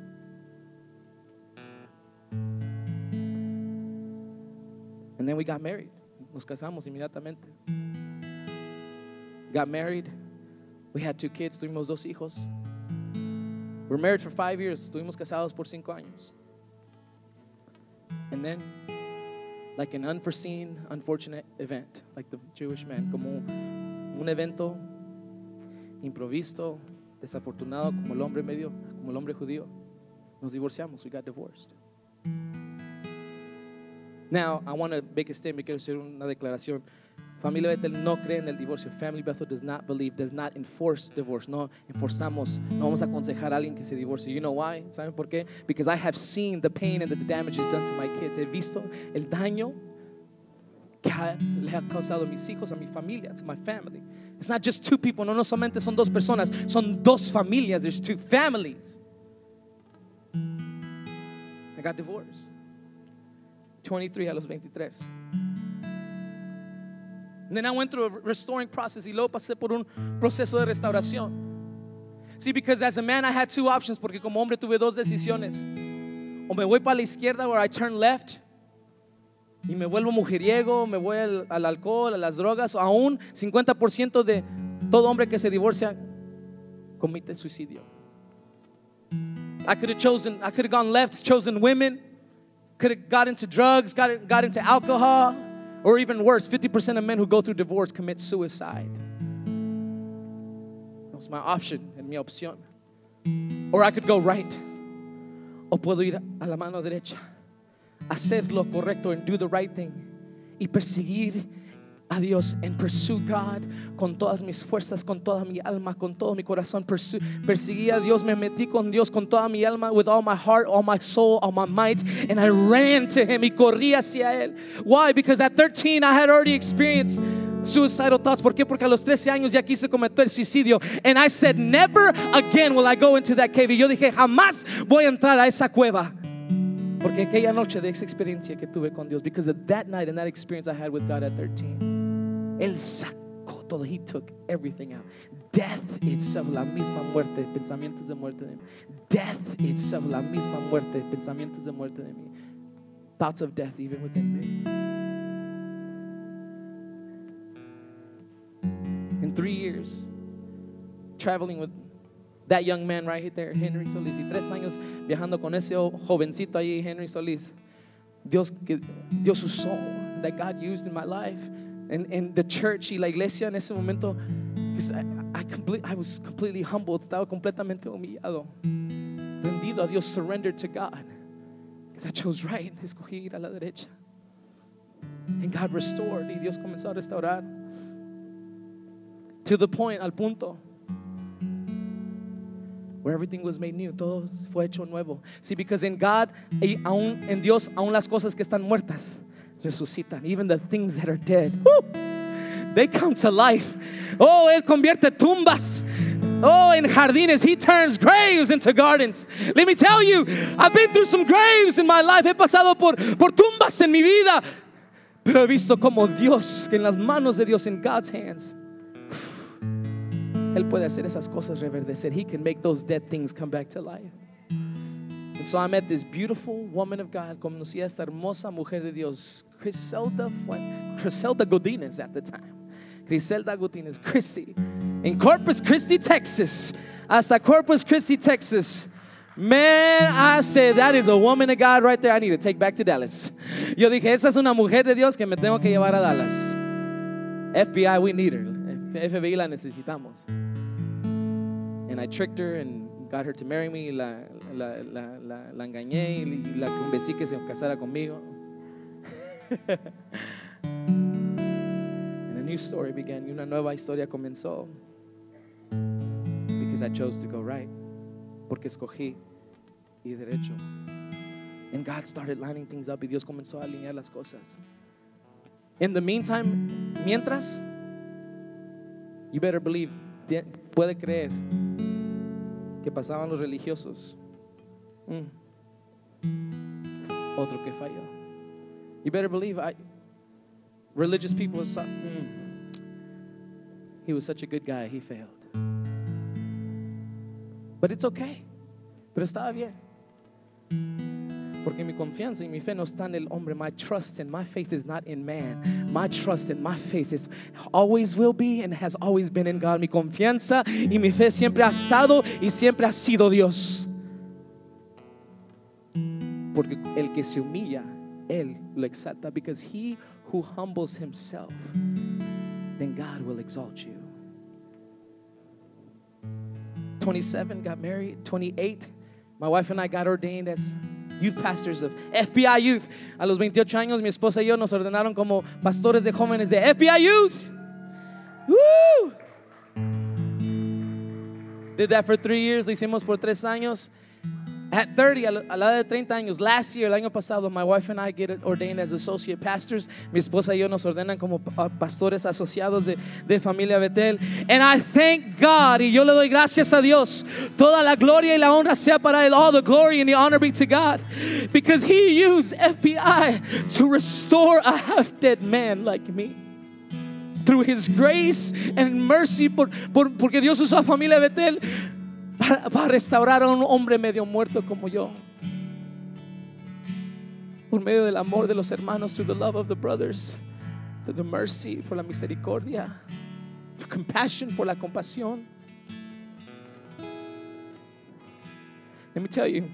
And then we got married. Nos casamos inmediatamente. Got married. We had two kids, tuvimos dos hijos. We were married for five years. Estuvimos casados por cinco años. And then, like an unforeseen, unfortunate event, like the Jewish man, como un evento improvisto, desafortunado, como el hombre medio, como el hombre judío, nos divorciamos. We got divorced. Now, I want to make a statement. Quiero hacer una declaración. Familia Bethel no cree en el divorcio. Family Bethel does not believe, does not enforce divorce. No enforzamos, no vamos a aconsejar a alguien que se divorcie. You know why? ¿Saben por qué? Because I have seen the pain and the damages done to my kids. He visto el daño que ha- le ha causado a mis hijos, a mi familia, to my family. It's not just two people, no, no solamente son dos personas, son dos familias. There's two families. I got divorced. 23 a los 23. And then I went through a restoring process y luego pasé por un proceso de restauración. See, because as a man I had two options porque como hombre tuve dos decisiones. O me voy para la izquierda or I turn left y me vuelvo mujeriego, me voy al, al alcohol, a las drogas, aún 50% de todo hombre que se divorcia comete suicidio. I could have chosen, I could have gone left, chosen women, could have got into drugs, got, got into alcohol, or even worse, 50% of men who go through divorce commit suicide. That was my option and mi opción. Or I could go right. O puedo ir a la mano derecha, hacer lo correcto and do the right thing y perseguir a Dios and pursue God con todas mis fuerzas, con toda mi alma, con todo mi corazón. Persu- Perseguí a Dios, me metí con Dios con toda mi alma, with all my heart, all my soul, all my might, and I ran to Him y corrí hacia Él. Why? Because at 13 I had already experienced suicidal thoughts. ¿Por qué? Porque a los 13 años ya quise cometer suicidio. And I said, never again will I go into that cave. Y yo dije, jamás voy a entrar a esa cueva. Porque aquella noche de esa experiencia que tuve con Dios, because of that night and that experience I had with God at 13. Él sacó todo. He took everything out. Death itself, la misma muerte, pensamientos de muerte de mí. Death itself, la misma muerte, pensamientos de muerte de mí. Thoughts of death even within me. In three years, traveling with that young man right there, Henry Solís, y tres años viajando con ese jovencito ahí, Henry Solís. Dios, Dios usó, that God used in my life. And, and the church y la iglesia en ese momento, I, I, complete, I was completely humbled, estaba completamente humillado, rendido a Dios, surrendered to God. Because I chose right, escogí ir a la derecha. And God restored, y Dios comenzó a restaurar. To the point, al punto, where everything was made new, todo fue hecho nuevo. See, because in God, aún en Dios, aún las cosas que están muertas resucitan, even the things that are dead. woo, they come to life. Oh, Él convierte tumbas. Oh, in jardines, He turns graves into gardens. Let me tell you, I've been through some graves in my life. He pasado por, por tumbas en mi vida. Pero he visto como Dios, que en las manos de Dios, in God's hands, Él puede hacer esas cosas reverdecer. He can make those dead things come back to life. And so I met this beautiful woman of God. Conocí a esta hermosa mujer de Dios, Griselda, Griselda Godinez at the time. Griselda Godinez, Chrissy, in Corpus Christi, Texas. Hasta Corpus Christi, Texas. Man, I said, that is a woman of God right there. I need to take back to Dallas. Yo dije, esa es una mujer de Dios que me tengo que llevar a Dallas. FBI, we need her. FBI la necesitamos. And I tricked her and got her to marry me. La, la, la, la, la engañé y la convencí que se casara conmigo. [LAUGHS] and a new story began. Y una nueva historia comenzó. Because I chose to go right. Porque escogí ir derecho. And God started lining things up y Dios comenzó a alinear las cosas. In the meantime, mientras, you better believe, de- puede creer que pasaban los religiosos. Mm. Otro que falló. You better believe I, religious people. Saw, mm. He was such a good guy, he failed. But it's okay. Pero estaba bien. Porque mi confianza y mi fe no está en el hombre. My trust and my faith is not in man. My trust and my faith is always will be and has always been in God. Mi confianza y mi fe siempre ha estado y siempre ha sido Dios. Porque el que se humilla, él lo exalta. Because he who humbles himself, then God will exalt you. 27, got married. 28, my wife and I got ordained as youth pastors of FBI Youth. A los 28 años, mi esposa y yo nos ordenaron como pastores de jóvenes de FBI Youth. Woo! Did that for three years, lo hicimos por tres años. At 30, a la de 30 años, last year, el año pasado, my wife and I get ordained as associate pastors. Mi esposa y yo nos ordenan como pa- pastores asociados de, de familia Betel. And I thank God, y yo le doy gracias a Dios. Toda la gloria y la honra sea para Él. All the glory and the honor be to God. Because He used FBI to restore a half dead man like me through his grace and mercy por, por- porque Dios usó a familia Betel para, restaurar a un hombre medio muerto como yo por medio del amor de los hermanos through the love of the brothers through the mercy por la misericordia through compassion por la compasión let me tell you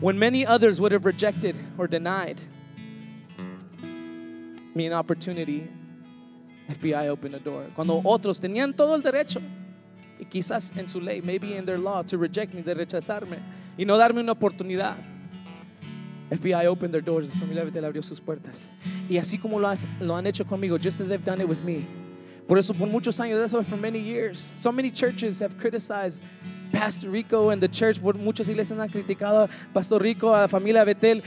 when many others would have rejected or denied me an opportunity FBI opened the door. Cuando otros tenían todo el derecho, y quizás en su ley, maybe in their law, to reject me, de rechazarme y no darme una oportunidad. FBI opened their doors, familia Betel abrió sus puertas. Y así como lo, has- lo han hecho conmigo, just as they've done it with me. Por eso, por muchos años, that's why for many years, so many churches have criticized Pastor Rico and the church. Por muchas iglesias han criticado a Pastor Rico, a la familia Betel.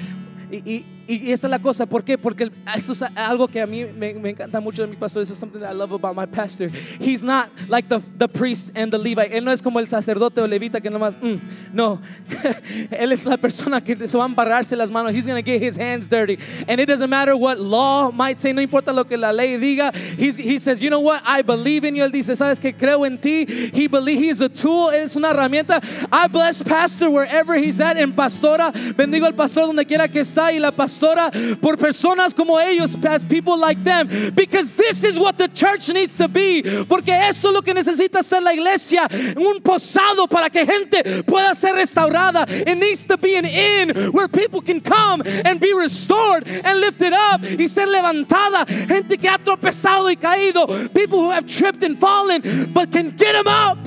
Y, y, y esta es la cosa, ¿por qué? Porque eso es algo que a mí me, me encanta mucho de mi pastor. This is something that I love about my pastor. He's not like the, the priest and the Levite. Él no es como el sacerdote o levita que nomás, mm, no. [LAUGHS] Él es la persona que se va a embarrarse las manos. He's going to get his hands dirty. And it doesn't matter what law might say, no importa lo que la ley diga. He's, he says, you know what? I believe in you. Él dice, ¿sabes que Creo en ti. He believe, he's a tool. Él es una herramienta. I bless pastor wherever he's at. En pastora, bendigo al pastor donde quiera que está y la pastora por personas como ellos, as people like them. Because this is what the church needs to be. Porque esto es lo que necesita ser la iglesia. Un posado para que gente pueda ser restaurada. It needs to be an inn where people can come and be restored and lifted up y ser levantada. Gente que ha tropezado y caído. People who have tripped and fallen but can get them up.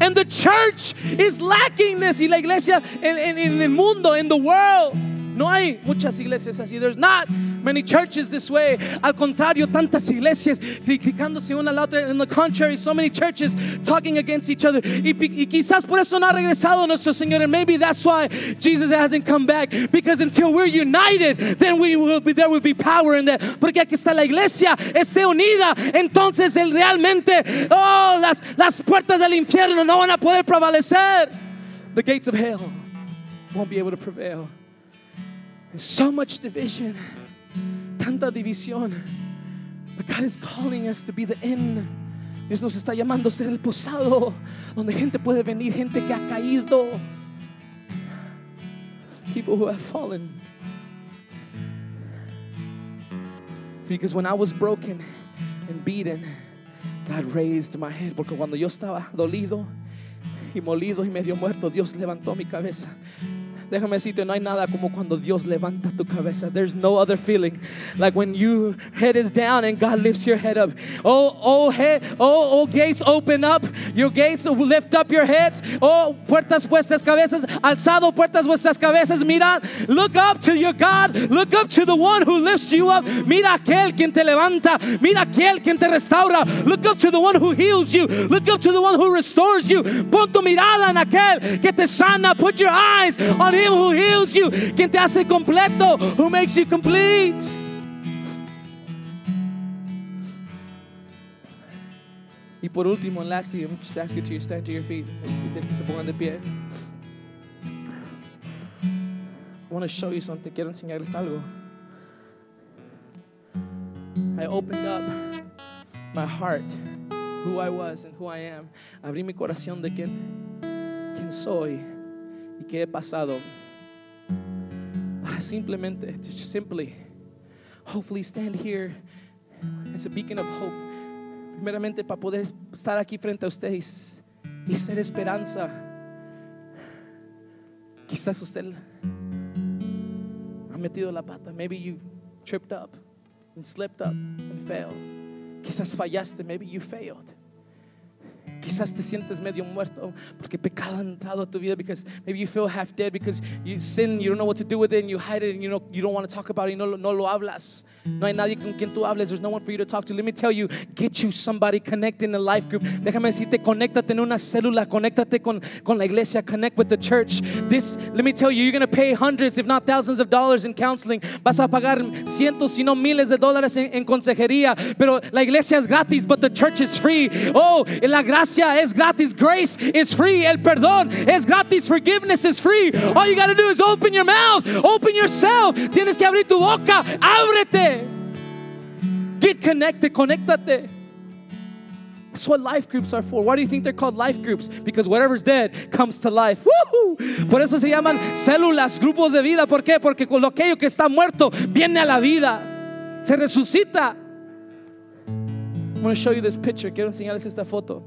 And the church is lacking this. Y la iglesia en, en- en el mundo, in the world. No hay muchas iglesias así. There's not many churches this way. Al contrario, tantas iglesias criticándose una a la otra. In the contrary, so many churches talking against each other. Y, y quizás por eso no ha regresado nuestro Señor. And maybe that's why Jesus hasn't come back. Because until we're united, then we will be, there will be power in that. Porque aquí está la iglesia, esté unida. Entonces, él realmente, oh, las, las puertas del infierno no van a poder prevalecer. The gates of hell won't be able to prevail. So much division, tanta división. But God is calling us to be the inn. Dios nos está llamando a ser el posado donde gente puede venir, gente que ha caído. People who have fallen. Because when I was broken and beaten, God raised my head. Porque cuando yo estaba dolido y molido y medio muerto, Dios levantó mi cabeza. Déjame decirte, no hay nada como cuando Dios levanta tu cabeza. There's no other feeling like when your head is down and God lifts your head up. Oh, oh, head, oh, oh, gates open up. Your gates lift up your heads. Oh, puertas vuestras cabezas, alzado puertas vuestras cabezas. Mira, look up to your God. Look up to the one who lifts you up. Mira aquel quien te levanta. Mira aquel quien te restaura. Look up to the one who heals you. Look up to the one who restores you. Pon tu mirada en aquel que te sana. Put your eyes on him who heals you. Quien te hace completo. Who makes you complete. Y por último, lastly, I'm just ask you to stand to your feet. Se de pie. I want to show you something. Quiero enseñarles algo. I opened up my heart, who I was and who I am. Abrí mi corazón de quién, quién soy y qué he pasado. Para simplemente, just simply, hopefully stand here as a beacon of hope. Primeramente para poder estar aquí frente a ustedes y ser esperanza. Quizás usted ha metido la pata. Maybe you tripped up and slipped up and failed. Quizás fallaste. Maybe you failed. Quizás te sientes medio muerto porque pecado ha entrado a tu vida because maybe you feel half dead because you sin, you don't know what to do with it and you hide it and you know you don't want to talk about it no, no lo hablas. No hay nadie con quien tú hables. There's no one for you to talk to. Let me tell you, get you somebody, connect in a life group. Déjame decirte, conéctate en una célula, conéctate con, con la iglesia, connect with the church. This, let me tell you, you're going to pay hundreds, if not thousands of dollars in counseling. Vas a pagar cientos, si no miles de dólares en, en consejería. Pero la iglesia es gratis, but the church is free. Oh, la gracia es gratis. Grace is free. El perdón es gratis. Forgiveness is free. All you got to do is open your mouth, open yourself. Tienes que abrir tu boca. Ábrete. Get connected, conéctate. That's what life groups are for. Why do you think they're called life groups? Because whatever's dead comes to life. Woohoo! Por eso se llaman células, grupos de vida. ¿Por qué? Porque con lo que está muerto viene a la vida. Se resucita. I'm going to show you this picture. Quiero enseñarles esta foto.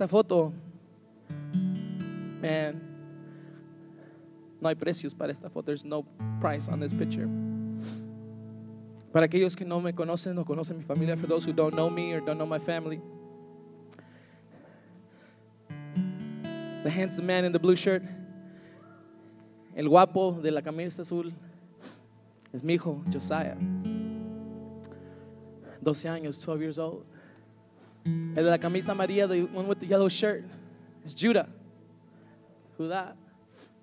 Esta foto. Man. No hay precios para esta foto. There's no price on this picture. Para aquellos que no me conocen, no conocen mi familia, for those who don't know me or don't know my family. The handsome man in the blue shirt, el guapo de la camisa azul es mi hijo, Josiah. 12 años, 12 years old. El de la camisa amarilla, the one with the yellow shirt, es Judah. Judá.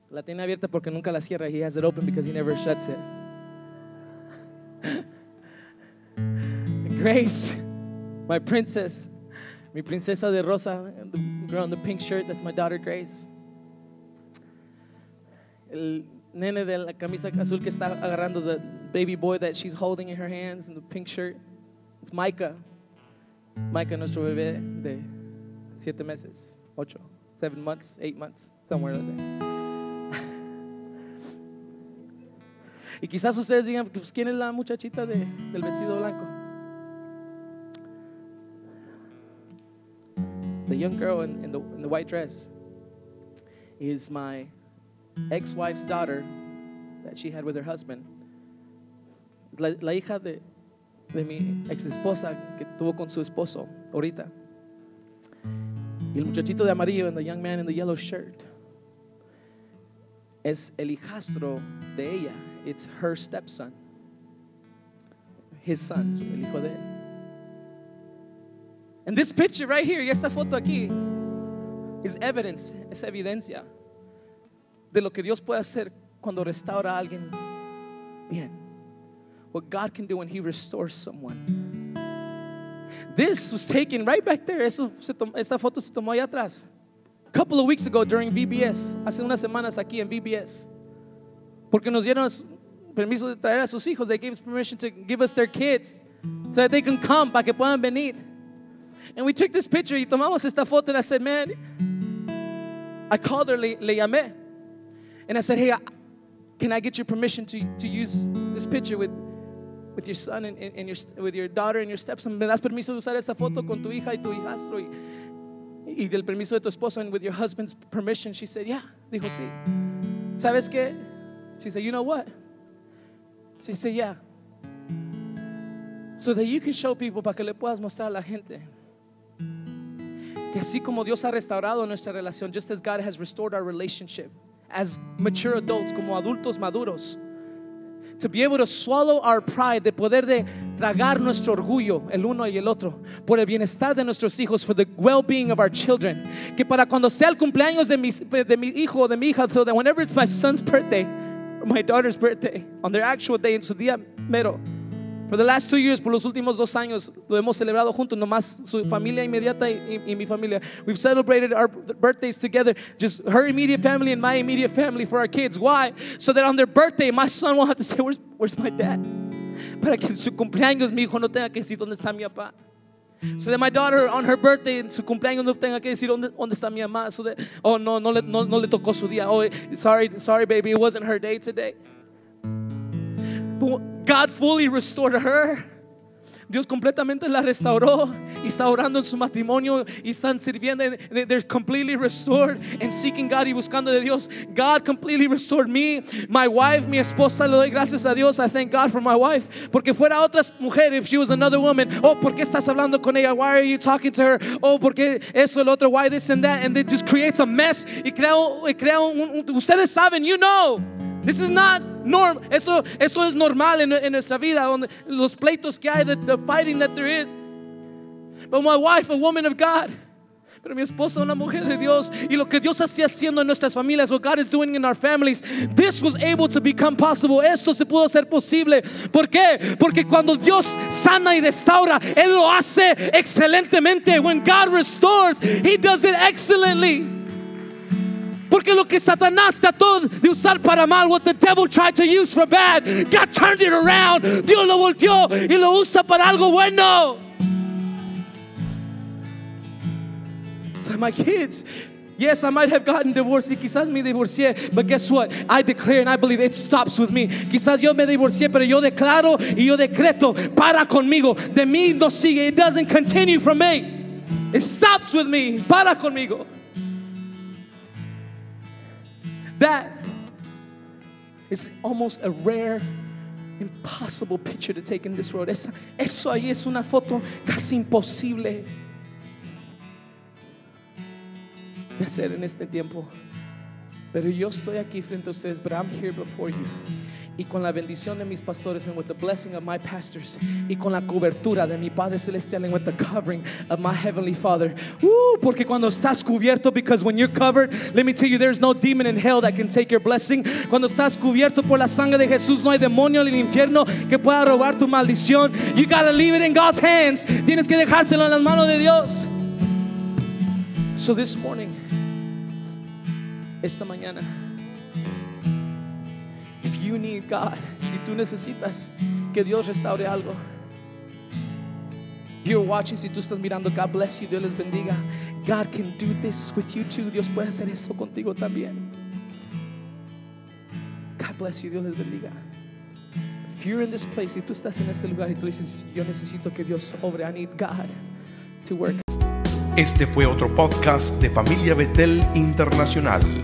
La tiene abierta porque nunca la cierra. He has it open because he never shuts it. [LAUGHS] Grace, my princess, mi princesa de rosa, the girl in the pink shirt, that's my daughter Grace. El nene de la camisa azul que está agarrando the baby boy that she's holding in her hands in the pink shirt, it's Micah. Micah, nuestro bebé de siete meses, ocho, seven months, eight months, somewhere like that. [LAUGHS] Y quizás ustedes digan, pues, ¿quién es la muchachita de, del vestido blanco? The young girl in, in the, in the white dress is my ex-wife's daughter that she had with her husband. La, la hija de, de mi ex esposa que tuvo con su esposo ahorita. Y el muchachito de amarillo and the young man in the yellow shirt es el hijastro de ella. It's her stepson. His son, so el hijo de él. And this picture right here, y esta foto aquí, is evidence, es evidencia de lo que Dios puede hacer cuando restaura a alguien bien. What God can do when He restores someone. This was taken right back there. Esta foto se tomó allá atrás. A couple of weeks ago during VBS, hace unas semanas aquí en VBS. Porque nos dieron permiso de traer a sus hijos. They gave us permission to give us their kids so that they can come, para que puedan venir. And we took this picture y tomamos esta foto and I said, man, I called her, le, le llamé. And I said, hey, I- can I get your permission to, to use this picture with, with your son and, and, your, with your daughter and your stepson? ¿Me das permiso de usar esta foto con tu hija y tu hijastro? Y, y del permiso de tu esposo and with your husband's permission? She said, yeah. Dijo, sí. ¿Sabes qué? She said, you know what? She said, yeah. So that you can show people para que le puedas mostrar a la gente que así como Dios ha restaurado nuestra relación, just as God has restored our relationship as mature adults, como adultos maduros, to be able to swallow our pride, de poder de tragar nuestro orgullo el uno y el otro, por el bienestar de nuestros hijos, for the well-being of our children, que para cuando sea el cumpleaños de mi, de mi hijo o de mi hija, so that whenever it's my son's birthday or my daughter's birthday, on their actual day, en su día mero, For the last two years, por los últimos dos años, lo hemos celebrado juntos, nomás su familia inmediata y, y mi familia. We've celebrated our birthdays together, just her immediate family and my immediate family for our kids. Why? So that on their birthday, my son won't have to say, Where's, where's my dad? Para que en su cumpleaños mi hijo no tenga que decir, ¿dónde está mi papá? So that my daughter on her birthday, en su cumpleaños no tenga que decir dónde, dónde está mi mamá. So that, oh no, no le, no, no le tocó su día. Oh, sorry, sorry, baby, it wasn't her day today. God fully restored her. Dios completamente la restauró y está orando en su matrimonio y están sirviendo. They're completely restored and seeking God y buscando de Dios. God completely restored me, my wife, mi esposa. Le doy gracias a Dios. I thank God for my wife. Porque fuera otra mujer, if she was another woman, oh, ¿por qué estás hablando con ella? Why are you talking to her? Oh, porque esto, el otro, why this and that? And it just creates a mess y crea, y crea un, un, ustedes saben, you know. This is not norm. Esto, esto es normal en, en nuestra vida, donde los pleitos que hay, the, the fighting that there is. But my wife, a woman of God, pero mi esposa, una mujer de Dios, y lo que Dios está haciendo en nuestras familias, what God is doing in our families, this was able to become possible. Esto se pudo hacer posible. ¿Por qué? Porque cuando Dios sana y restaura, Él lo hace excelentemente. When God restores, He does it excellently. Porque lo que Satanás trató de usar para mal, what the devil tried to use for bad, God turned it around. Dios lo volteó y lo usa para algo bueno. So my kids, yes, I might have gotten divorced y quizás me divorcié, but guess what? I declare and I believe it stops with me. Quizás yo me divorcié, pero yo declaro y yo decreto, para conmigo, de mí no sigue. It doesn't continue from me. It stops with me. Para conmigo. That is almost a rare, impossible picture to take in this world. Esa, eso ahí es una foto casi imposible de hacer en este tiempo. Pero yo estoy aquí frente a ustedes, but I'm here before you. Y con la bendición de mis pastores and with the blessing of my pastors y con la cobertura de mi Padre celestial and with the covering of my heavenly Father. Porque cuando estás cubierto because when you're covered, let me tell you there's no demon in hell that can take your blessing. Cuando estás cubierto por la sangre de Jesús, no hay demonio en el infierno que pueda robar tu maldición. You got to leave it in God's hands. Tienes que dejárselo en las manos de Dios. So this morning esta mañana. If you need God, si tú necesitas que Dios restaure algo, you're watching, si tú estás mirando, God bless you, Dios les bendiga. God can do this with you too. Dios puede hacer esto contigo también. God bless you, Dios les bendiga. If you're in this place, si tú estás en este lugar y tú dices, yo necesito que Dios obre, I need God to work. Este fue otro podcast de Familia Betel Internacional.